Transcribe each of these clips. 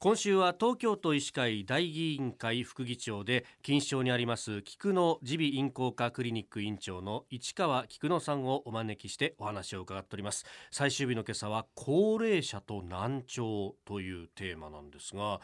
今週は東京都医師会大議員会副議長で錦糸町にあります菊野耳鼻咽喉科クリニック院長の市川菊野さんをお招きしてお話を伺っております。最終日の今朝は高齢者と難聴というテーマなんですが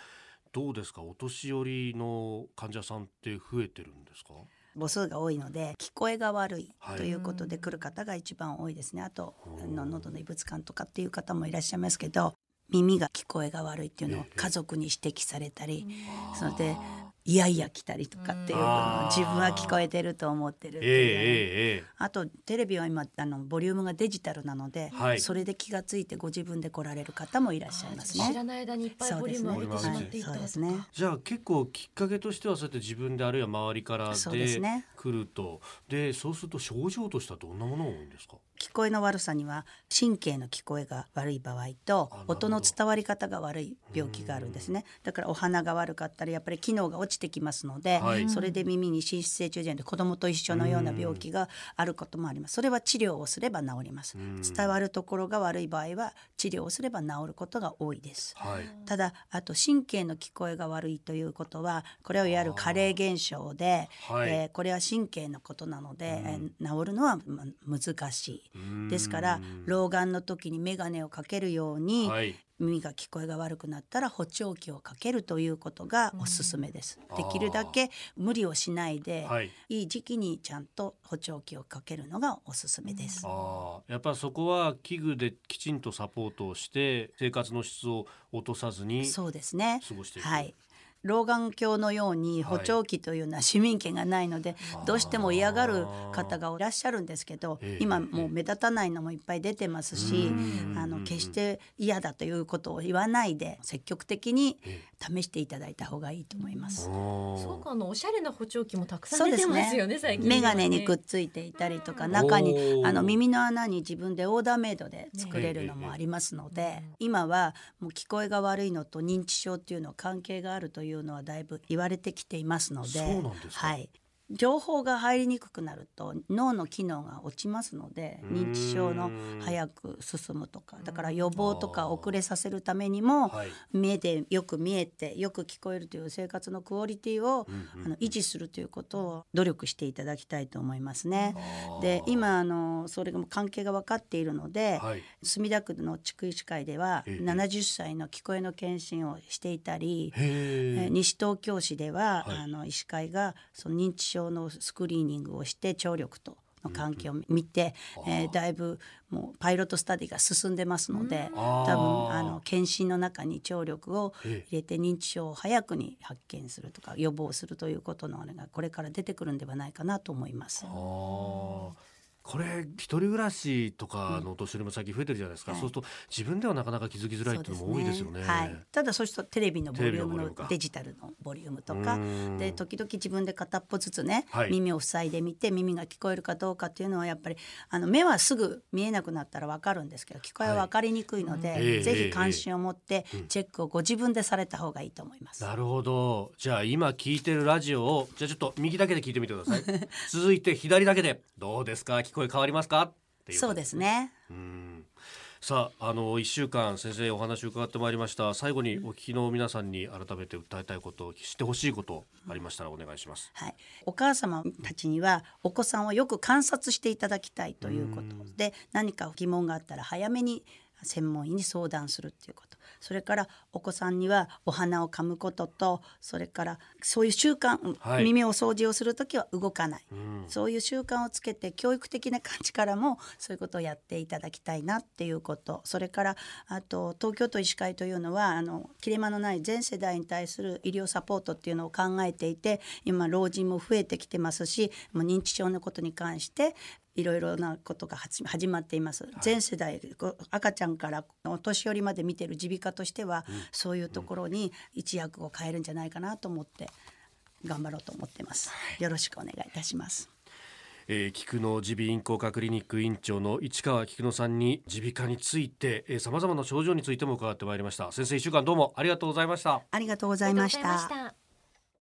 どうですか？お年寄りの患者さんって増えてるんですか？母数が多いので聞こえが悪いということで来る方が一番多いですね、あとの喉の異物感とかっていう方もいらっしゃいますけど耳が聞こえが悪いっていうのを家族に指摘されたり、それでいやいや来たりとかっていうのを自分は聞こえてると思ってるっていう、えーえー、あとテレビは今あのボリュームがデジタルなので、はい、それで気が付いてご自分で来られる方もいらっしゃいますね。知らない間にいっぱいボリューム上げてしまっていた、そうですね。じゃあ結構きっかけとしてはそうやって自分であるいは周りからで来ると。で、ね、そうすると症状としてはどんなものが多いんですか？聞こえの悪さには神経の聞こえが悪い場合と音の伝わり方が悪い病気があるんですね。だからお鼻が悪かったりやっぱり機能が落ちてきますので、はい、それで耳に滲出性中耳炎で子供と一緒のような病気があることもあります。それは治療をすれば治ります。伝わるところが悪い場合は治療をすれば治ることが多いです、はい、ただあと神経の聞こえが悪いということはこれをいわゆる加齢現象で、はい、えー、これは神経のことなので、えー、治るのは難しい。ですから老眼の時に眼鏡をかけるように、はい、耳が聞こえが悪くなったら補聴器をかけるということがおすすめです。できるだけ無理をしないで、はい、いい時期にちゃんと補聴器をかけるのがおすすめです。あやっぱそこは器具できちんとサポートをして生活の質を落とさずにそうですね。過ごしていく。はい老眼鏡のように補聴器というのは市民権がないので、はい、どうしても嫌がる方がいらっしゃるんですけど、今もう目立たないのもいっぱい出てますし、あの決して嫌だということを言わないで積極的に試していただいた方がいいと思います。そうかあのおしゃれな補聴器もたくさん出てますよね、ね、最近、ね、眼鏡にくっついていたりとか中にあの耳の穴に自分でオーダーメイドで作れるのもありますので、今はもう聞こえが悪いのと認知症っていうのは関係があるといういうのはだいぶ言われてきていますので。はい、情報が入りにくくなると脳の機能が落ちますので認知症の早く進むとかだから予防とか遅れさせるためにも目でよく見えてよく聞こえるという生活のクオリティをあの維持するということを努力していただきたいと思いますね。で今あのそれが関係が分かっているので、はい、墨田区の地区医師会では70歳の聞こえの検診をしていたり西東京市では、はい、あの医師会がその認知症症のスクリーニングをして聴力との関係を見て、うん、えー、だいぶもうパイロットスタディが進んでますので、うん、多分あの検診の中に聴力を入れて認知症を早くに発見するとか予防するということのあれがこれから出てくるんではないかなと思います。これ一人暮らしとかのお年寄りも最近増えてるじゃないですか、うん、そうすると自分ではなかなか気づきづらいっていうのも多いですよね。ね。はい、ただそうするとテレビのボリュームのデジタルのボリュームとか。で時々自分で片っぽずつね、はい、耳を塞いでみて耳が聞こえるかどうかっていうのはやっぱりあの目はすぐ見えなくなったら分かるんですけど聞こえは分かりにくいので、はい、ぜひ関心を持ってチェックをご自分でされた方がいいと思います。なるほど。じゃあ今聞いてるラジオをじゃあちょっと右だけで聞いてみてください。続いて左だけで。どうですか？聞こえ変わりますか？ていうそうですね。うん。さああの一週間先生お話を伺ってまいりました。最後にお聞きの皆さんに改めて訴えたいこと知ってほしいことありましたらお願いします、はい、お母様たちにはお子さんをよく観察していただきたいということで何か疑問があったら早めに専門医に相談するっていうこと。それからお子さんにはお花を噛むこととそれからそういう習慣、はい、耳を掃除をする時は動かない、うん、そういう習慣をつけて教育的な感じからもそういうことをやっていただきたいなっていうこと。それからあと東京都医師会というのはあの切れ間のない全世代に対する医療サポートっていうのを考えていて今老人も増えてきてますしもう認知症のことに関していろいろなことが始まっています、はい、全世代赤ちゃんからお年寄りまで見てる耳鼻科としては、うん、そういうところに一役を変えるんじゃないかなと思って頑張ろうと思ってます、はい、よろしくお願いいたします。えー、菊野耳鼻咽喉科クリニック院長の市川菊野さんに耳鼻科についてさまざまな症状についても伺ってまいりました。先生一週間どうもありがとうございました。ありがとうございました